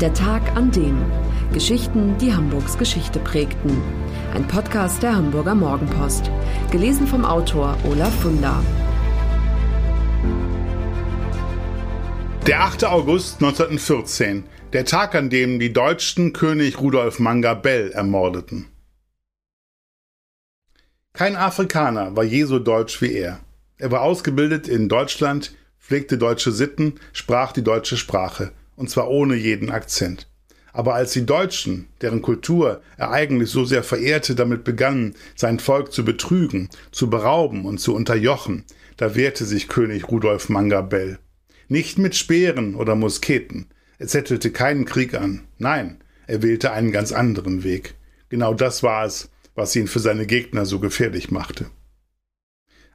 Der Tag an dem. Geschichten, die Hamburgs Geschichte prägten. Ein Podcast der Hamburger Morgenpost. Gelesen vom Autor Olaf Funder. Der 8. August 1914. Der Tag, an dem die Deutschen König Rudolf Manga Bell ermordeten. Kein Afrikaner war je so deutsch wie er. Er war ausgebildet in Deutschland, pflegte deutsche Sitten, sprach die deutsche Sprache, und zwar ohne jeden Akzent. Aber als die Deutschen, deren Kultur er eigentlich so sehr verehrte, damit begannen, sein Volk zu betrügen, zu berauben und zu unterjochen, da wehrte sich König Rudolf Mangabell. Nicht mit Speeren oder Musketen. Er zettelte keinen Krieg an. Nein, er wählte einen ganz anderen Weg. Genau das war es, was ihn für seine Gegner so gefährlich machte.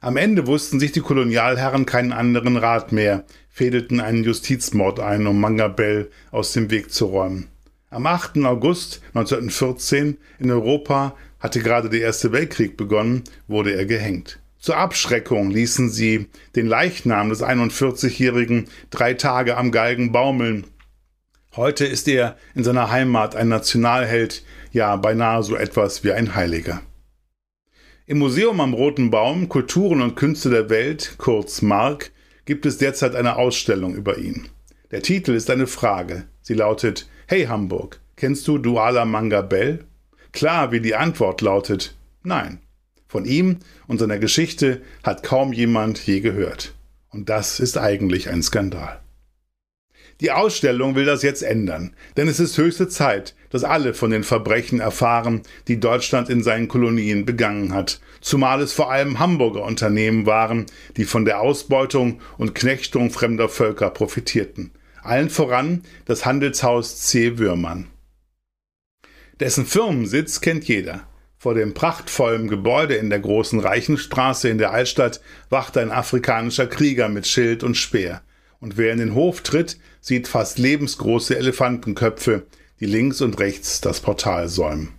Am Ende wussten sich die Kolonialherren keinen anderen Rat mehr, fädelten einen Justizmord ein, um Mangabell aus dem Weg zu räumen. Am 8. August 1914 in Europa hatte gerade der Erste Weltkrieg begonnen, wurde er gehängt. Zur Abschreckung ließen sie den Leichnam des 41-Jährigen drei Tage am Galgen baumeln. Heute ist er in seiner Heimat ein Nationalheld, ja beinahe so etwas wie ein Heiliger. Im Museum am Roten Baum Kulturen und Künste der Welt, kurz MARK, gibt es derzeit eine Ausstellung über ihn. Der Titel ist eine Frage. Sie lautet Hey Hamburg, kennst du Duala Manga Bell? Klar, wie die Antwort lautet Nein. Von ihm und seiner Geschichte hat kaum jemand je gehört. Und das ist eigentlich ein Skandal. Die Ausstellung will das jetzt ändern, denn es ist höchste Zeit, dass alle von den Verbrechen erfahren, die Deutschland in seinen Kolonien begangen hat, zumal es vor allem Hamburger Unternehmen waren, die von der Ausbeutung und Knechtung fremder Völker profitierten. Allen voran das Handelshaus C. Würmann. Dessen Firmensitz kennt jeder. Vor dem prachtvollen Gebäude in der großen Reichenstraße in der Altstadt wacht ein afrikanischer Krieger mit Schild und Speer und wer in den Hof tritt, sieht fast lebensgroße Elefantenköpfe, die links und rechts das Portal säumen.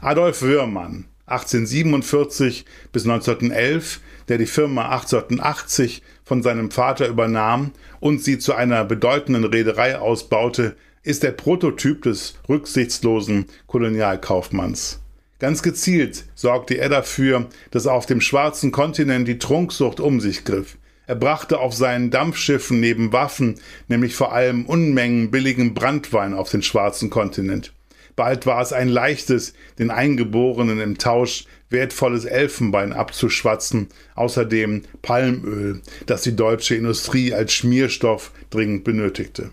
Adolf Würmann, 1847 bis 1911, der die Firma 1880 von seinem Vater übernahm und sie zu einer bedeutenden Reederei ausbaute, ist der Prototyp des rücksichtslosen Kolonialkaufmanns. Ganz gezielt sorgte er dafür, dass auf dem schwarzen Kontinent die Trunksucht um sich griff. Er brachte auf seinen Dampfschiffen neben Waffen, nämlich vor allem Unmengen billigen Brandwein auf den schwarzen Kontinent. Bald war es ein leichtes, den Eingeborenen im Tausch wertvolles Elfenbein abzuschwatzen, außerdem Palmöl, das die deutsche Industrie als Schmierstoff dringend benötigte.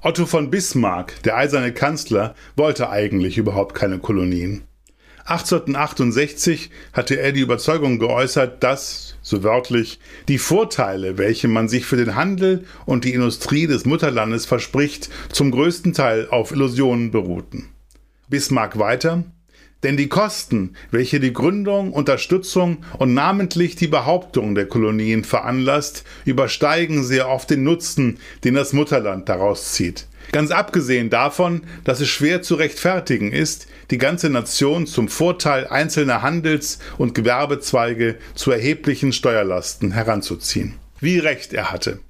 Otto von Bismarck, der eiserne Kanzler, wollte eigentlich überhaupt keine Kolonien. 1868 hatte er die Überzeugung geäußert, dass, so wörtlich, die Vorteile, welche man sich für den Handel und die Industrie des Mutterlandes verspricht, zum größten Teil auf Illusionen beruhten. Bismarck weiter, denn die Kosten, welche die Gründung, Unterstützung und namentlich die Behauptung der Kolonien veranlasst, übersteigen sehr oft den Nutzen, den das Mutterland daraus zieht. Ganz abgesehen davon, dass es schwer zu rechtfertigen ist, die ganze Nation zum Vorteil einzelner Handels- und Gewerbezweige zu erheblichen Steuerlasten heranzuziehen. Wie recht er hatte.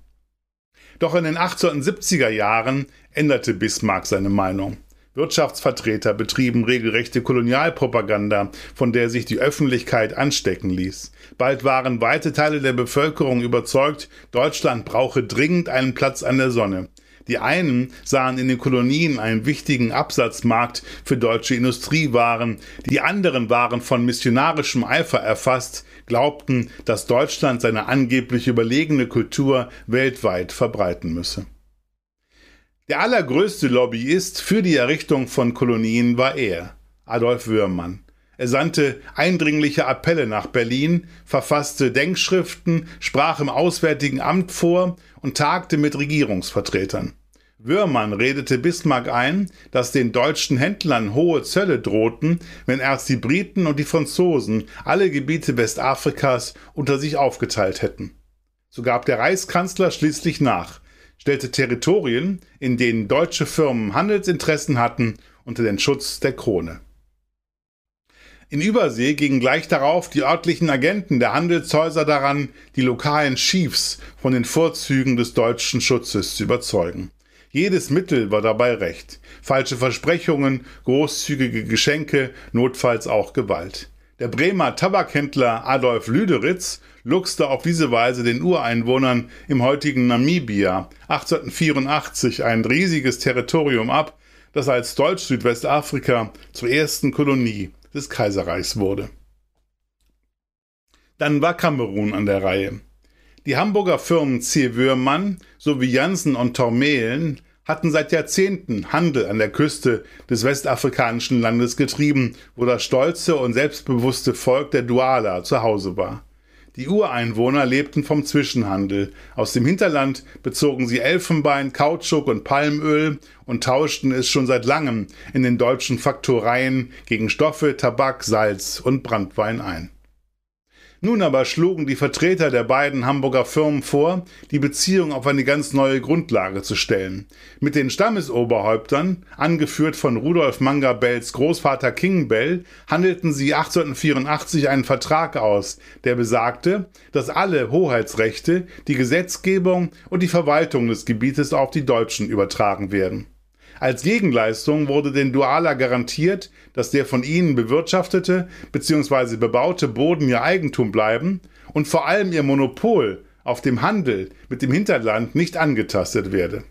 Doch in den 1870er Jahren änderte Bismarck seine Meinung. Wirtschaftsvertreter betrieben regelrechte Kolonialpropaganda, von der sich die Öffentlichkeit anstecken ließ. Bald waren weite Teile der Bevölkerung überzeugt, Deutschland brauche dringend einen Platz an der Sonne. Die einen sahen in den Kolonien einen wichtigen Absatzmarkt für deutsche Industriewaren, die anderen waren von missionarischem Eifer erfasst, glaubten, dass Deutschland seine angeblich überlegene Kultur weltweit verbreiten müsse. Der allergrößte Lobbyist für die Errichtung von Kolonien war er, Adolf Würmann. Er sandte eindringliche Appelle nach Berlin, verfasste Denkschriften, sprach im Auswärtigen Amt vor und tagte mit Regierungsvertretern. Würmann redete Bismarck ein, dass den deutschen Händlern hohe Zölle drohten, wenn erst die Briten und die Franzosen alle Gebiete Westafrikas unter sich aufgeteilt hätten. So gab der Reichskanzler schließlich nach, stellte Territorien, in denen deutsche Firmen Handelsinteressen hatten, unter den Schutz der Krone. In Übersee gingen gleich darauf die örtlichen Agenten der Handelshäuser daran, die lokalen Chiefs von den Vorzügen des deutschen Schutzes zu überzeugen. Jedes Mittel war dabei recht. Falsche Versprechungen, großzügige Geschenke, notfalls auch Gewalt. Der Bremer Tabakhändler Adolf Lüderitz luchste auf diese Weise den Ureinwohnern im heutigen Namibia 1884 ein riesiges Territorium ab, das als Deutsch-Südwestafrika zur ersten Kolonie des Kaiserreichs wurde. Dann war Kamerun an der Reihe. Die Hamburger Firmen C. Würmann sowie Janssen und Tormelen hatten seit Jahrzehnten Handel an der Küste des westafrikanischen Landes getrieben, wo das stolze und selbstbewusste Volk der Duala zu Hause war. Die Ureinwohner lebten vom Zwischenhandel. Aus dem Hinterland bezogen sie Elfenbein, Kautschuk und Palmöl und tauschten es schon seit langem in den deutschen Faktoreien gegen Stoffe, Tabak, Salz und Brandwein ein. Nun aber schlugen die Vertreter der beiden Hamburger Firmen vor, die Beziehung auf eine ganz neue Grundlage zu stellen. Mit den Stammesoberhäuptern, angeführt von Rudolf Manga Bells Großvater King Bell, handelten sie 1884 einen Vertrag aus, der besagte, dass alle Hoheitsrechte, die Gesetzgebung und die Verwaltung des Gebietes auf die Deutschen übertragen werden. Als Gegenleistung wurde den Dualer garantiert, dass der von ihnen bewirtschaftete bzw. bebaute Boden ihr Eigentum bleiben und vor allem ihr Monopol auf dem Handel mit dem Hinterland nicht angetastet werde.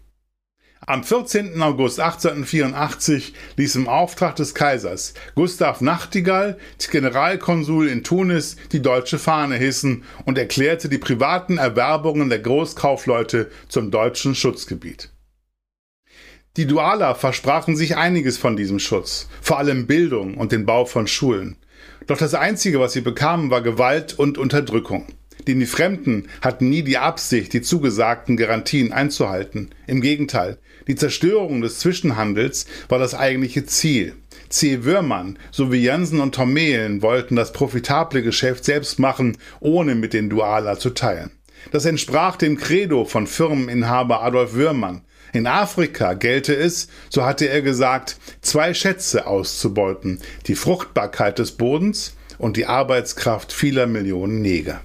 Am 14. August 1884 ließ im Auftrag des Kaisers Gustav Nachtigall, Generalkonsul in Tunis, die deutsche Fahne hissen und erklärte die privaten Erwerbungen der Großkaufleute zum deutschen Schutzgebiet. Die Dualer versprachen sich einiges von diesem Schutz, vor allem Bildung und den Bau von Schulen. Doch das Einzige, was sie bekamen, war Gewalt und Unterdrückung. Denn die Fremden hatten nie die Absicht, die zugesagten Garantien einzuhalten. Im Gegenteil, die Zerstörung des Zwischenhandels war das eigentliche Ziel. C. Würmann sowie Jansen und Tormelen wollten das profitable Geschäft selbst machen, ohne mit den Dualer zu teilen. Das entsprach dem Credo von Firmeninhaber Adolf Würmann, in Afrika gelte es, so hatte er gesagt, zwei Schätze auszubeuten, die Fruchtbarkeit des Bodens und die Arbeitskraft vieler Millionen Neger.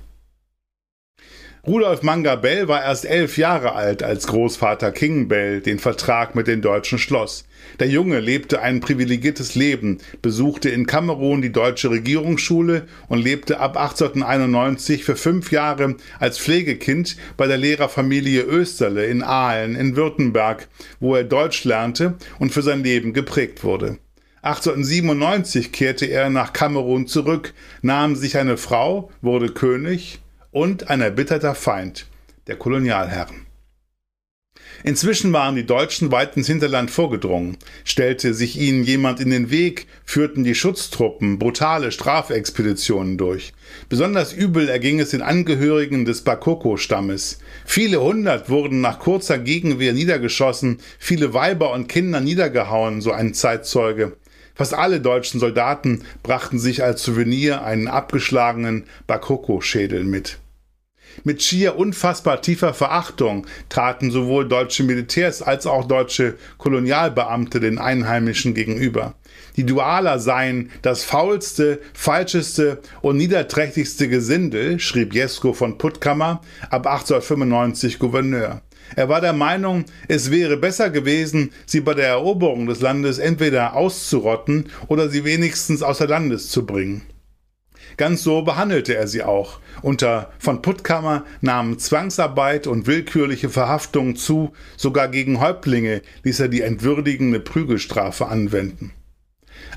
Rudolf Manga Bell war erst elf Jahre alt, als Großvater King Bell den Vertrag mit den Deutschen schloss. Der Junge lebte ein privilegiertes Leben, besuchte in Kamerun die deutsche Regierungsschule und lebte ab 1891 für fünf Jahre als Pflegekind bei der Lehrerfamilie Österle in Aalen in Württemberg, wo er Deutsch lernte und für sein Leben geprägt wurde. 1897 kehrte er nach Kamerun zurück, nahm sich eine Frau, wurde König und ein erbitterter Feind der Kolonialherren. Inzwischen waren die Deutschen weit ins Hinterland vorgedrungen. Stellte sich ihnen jemand in den Weg, führten die Schutztruppen brutale Strafexpeditionen durch. Besonders übel erging es den Angehörigen des Bakoko-Stammes. Viele hundert wurden nach kurzer Gegenwehr niedergeschossen, viele Weiber und Kinder niedergehauen, so ein Zeitzeuge. Fast alle deutschen Soldaten brachten sich als Souvenir einen abgeschlagenen Bakoko-Schädel mit. Mit schier unfassbar tiefer Verachtung traten sowohl deutsche Militärs als auch deutsche Kolonialbeamte den Einheimischen gegenüber. Die Dualer seien das faulste, falscheste und niederträchtigste Gesindel, schrieb Jesko von Puttkammer, ab 1895 Gouverneur. Er war der Meinung, es wäre besser gewesen, sie bei der Eroberung des Landes entweder auszurotten oder sie wenigstens außer Landes zu bringen. Ganz so behandelte er sie auch. Unter von Puttkammer nahmen Zwangsarbeit und willkürliche Verhaftungen zu, sogar gegen Häuptlinge ließ er die entwürdigende Prügelstrafe anwenden.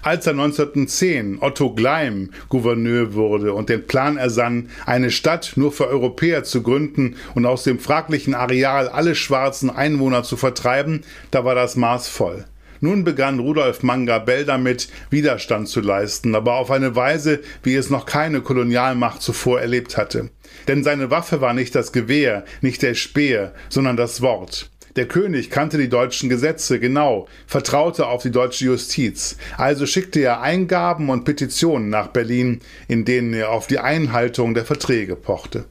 Als er 1910 Otto Gleim Gouverneur wurde und den Plan ersann, eine Stadt nur für Europäer zu gründen und aus dem fraglichen Areal alle schwarzen Einwohner zu vertreiben, da war das Maß voll. Nun begann Rudolf Manga Bell damit, Widerstand zu leisten, aber auf eine Weise, wie es noch keine Kolonialmacht zuvor erlebt hatte. Denn seine Waffe war nicht das Gewehr, nicht der Speer, sondern das Wort. Der König kannte die deutschen Gesetze genau, vertraute auf die deutsche Justiz, also schickte er Eingaben und Petitionen nach Berlin, in denen er auf die Einhaltung der Verträge pochte.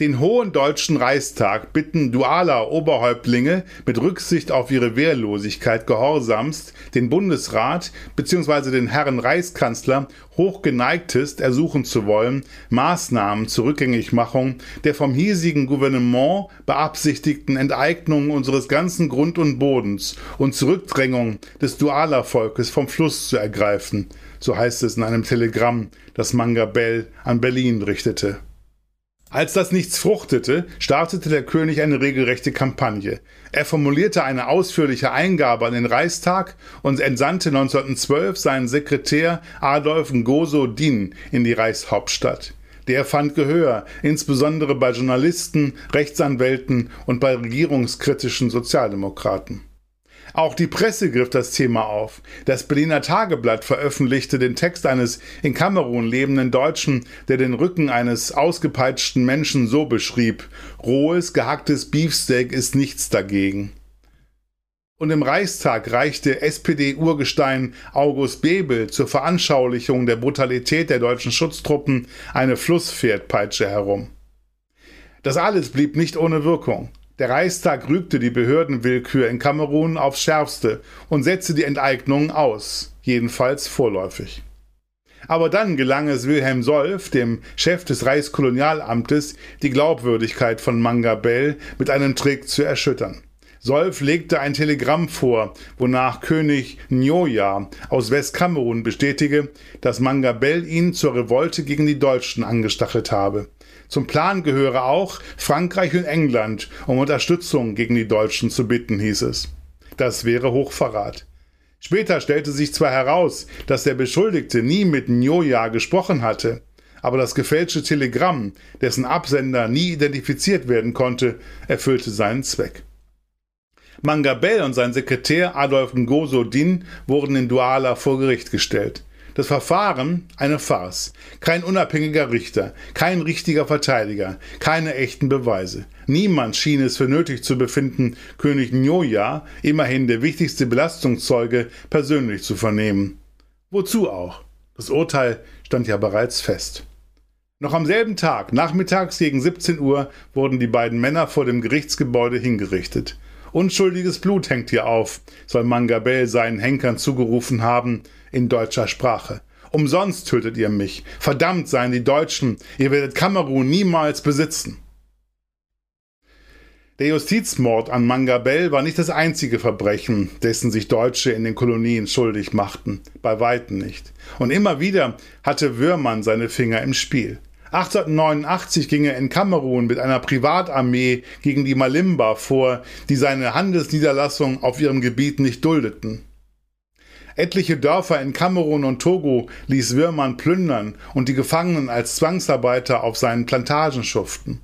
Den Hohen Deutschen Reichstag bitten dualer Oberhäuptlinge mit Rücksicht auf ihre Wehrlosigkeit gehorsamst den Bundesrat bzw. den Herrn Reichskanzler hochgeneigtest ersuchen zu wollen, Maßnahmen zur Rückgängigmachung der vom hiesigen Gouvernement beabsichtigten Enteignung unseres ganzen Grund und Bodens und Zurückdrängung des Dualervolkes vom Fluss zu ergreifen, so heißt es in einem Telegramm, das Mangabell an Berlin richtete. Als das nichts fruchtete, startete der König eine regelrechte Kampagne. Er formulierte eine ausführliche Eingabe an den Reichstag und entsandte 1912 seinen Sekretär Adolf Ngozo Din in die Reichshauptstadt. Der fand Gehör, insbesondere bei Journalisten, Rechtsanwälten und bei regierungskritischen Sozialdemokraten. Auch die Presse griff das Thema auf. Das Berliner Tageblatt veröffentlichte den Text eines in Kamerun lebenden Deutschen, der den Rücken eines ausgepeitschten Menschen so beschrieb: Rohes, gehacktes Beefsteak ist nichts dagegen. Und im Reichstag reichte SPD-Urgestein August Bebel zur Veranschaulichung der Brutalität der deutschen Schutztruppen eine Flusspferdpeitsche herum. Das alles blieb nicht ohne Wirkung. Der Reichstag rügte die Behördenwillkür in Kamerun aufs Schärfste und setzte die Enteignungen aus, jedenfalls vorläufig. Aber dann gelang es Wilhelm Solf, dem Chef des Reichskolonialamtes, die Glaubwürdigkeit von Mangabell mit einem Trick zu erschüttern. Solf legte ein Telegramm vor, wonach König Njoya aus Westkamerun bestätige, dass Mangabell ihn zur Revolte gegen die Deutschen angestachelt habe. Zum Plan gehöre auch, Frankreich und England um Unterstützung gegen die Deutschen zu bitten, hieß es. Das wäre Hochverrat. Später stellte sich zwar heraus, dass der Beschuldigte nie mit Njoya gesprochen hatte, aber das gefälschte Telegramm, dessen Absender nie identifiziert werden konnte, erfüllte seinen Zweck. Mangabell und sein Sekretär Adolf Ngozo Din wurden in Douala vor Gericht gestellt. Das Verfahren eine Farce. Kein unabhängiger Richter, kein richtiger Verteidiger, keine echten Beweise. Niemand schien es für nötig zu befinden, König Njoja, immerhin der wichtigste Belastungszeuge, persönlich zu vernehmen. Wozu auch? Das Urteil stand ja bereits fest. Noch am selben Tag, nachmittags gegen 17 Uhr, wurden die beiden Männer vor dem Gerichtsgebäude hingerichtet. Unschuldiges Blut hängt hier auf, soll Mangabell seinen Henkern zugerufen haben, in deutscher Sprache. Umsonst tötet ihr mich. Verdammt seien die Deutschen, ihr werdet Kamerun niemals besitzen. Der Justizmord an Mangabell war nicht das einzige Verbrechen, dessen sich Deutsche in den Kolonien schuldig machten. Bei weitem nicht. Und immer wieder hatte Würmann seine Finger im Spiel. 1889 ging er in Kamerun mit einer Privatarmee gegen die Malimba vor, die seine Handelsniederlassung auf ihrem Gebiet nicht duldeten. Etliche Dörfer in Kamerun und Togo ließ Würmann plündern und die Gefangenen als Zwangsarbeiter auf seinen Plantagen schuften.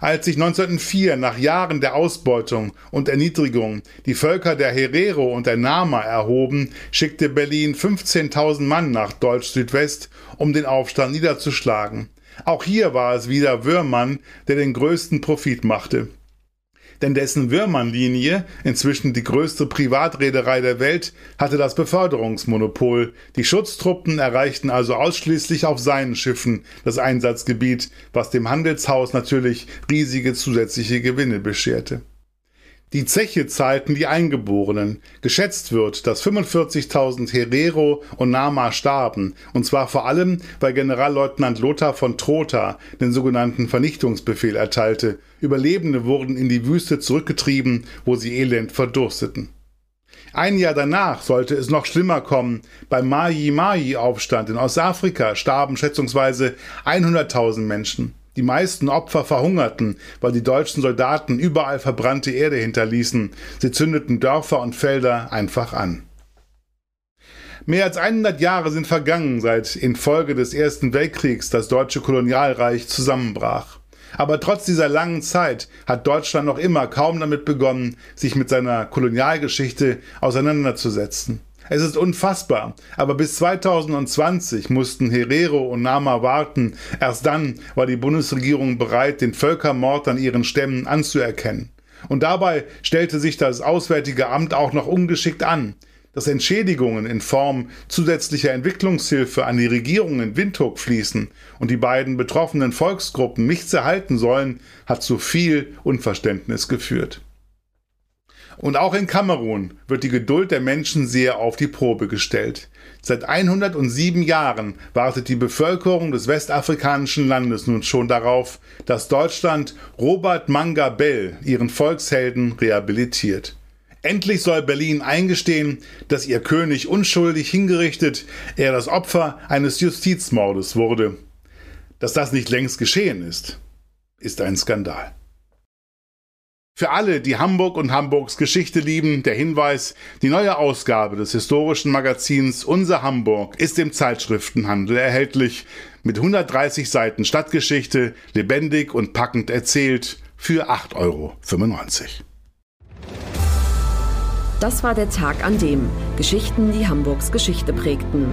Als sich 1904 nach Jahren der Ausbeutung und Erniedrigung die Völker der Herero und der Nama erhoben, schickte Berlin 15.000 Mann nach Deutsch-Südwest, um den Aufstand niederzuschlagen. Auch hier war es wieder Würmann, der den größten Profit machte denn dessen Würmannlinie, inzwischen die größte Privatreederei der Welt, hatte das Beförderungsmonopol. Die Schutztruppen erreichten also ausschließlich auf seinen Schiffen das Einsatzgebiet, was dem Handelshaus natürlich riesige zusätzliche Gewinne bescherte. Die Zeche zahlten die Eingeborenen. Geschätzt wird, dass 45.000 Herero und Nama starben, und zwar vor allem, weil Generalleutnant Lothar von Trotha den sogenannten Vernichtungsbefehl erteilte. Überlebende wurden in die Wüste zurückgetrieben, wo sie elend verdursteten. Ein Jahr danach sollte es noch schlimmer kommen. Beim Maji-Maji-Aufstand in Ostafrika starben schätzungsweise 100.000 Menschen. Die meisten Opfer verhungerten, weil die deutschen Soldaten überall verbrannte Erde hinterließen. Sie zündeten Dörfer und Felder einfach an. Mehr als 100 Jahre sind vergangen, seit infolge des Ersten Weltkriegs das deutsche Kolonialreich zusammenbrach. Aber trotz dieser langen Zeit hat Deutschland noch immer kaum damit begonnen, sich mit seiner Kolonialgeschichte auseinanderzusetzen. Es ist unfassbar, aber bis 2020 mussten Herero und Nama warten. Erst dann war die Bundesregierung bereit, den Völkermord an ihren Stämmen anzuerkennen. Und dabei stellte sich das Auswärtige Amt auch noch ungeschickt an. dass Entschädigungen in Form zusätzlicher Entwicklungshilfe an die Regierung in Windhoek fließen und die beiden betroffenen Volksgruppen nichts erhalten sollen, hat zu viel Unverständnis geführt. Und auch in Kamerun wird die Geduld der Menschen sehr auf die Probe gestellt. Seit 107 Jahren wartet die Bevölkerung des westafrikanischen Landes nun schon darauf, dass Deutschland Robert Manga Bell, ihren Volkshelden, rehabilitiert. Endlich soll Berlin eingestehen, dass ihr König unschuldig hingerichtet, er das Opfer eines Justizmordes wurde. Dass das nicht längst geschehen ist, ist ein Skandal. Für alle, die Hamburg und Hamburgs Geschichte lieben, der Hinweis, die neue Ausgabe des historischen Magazins Unser Hamburg ist im Zeitschriftenhandel erhältlich, mit 130 Seiten Stadtgeschichte, lebendig und packend erzählt, für 8,95 Euro. Das war der Tag an dem Geschichten, die Hamburgs Geschichte prägten.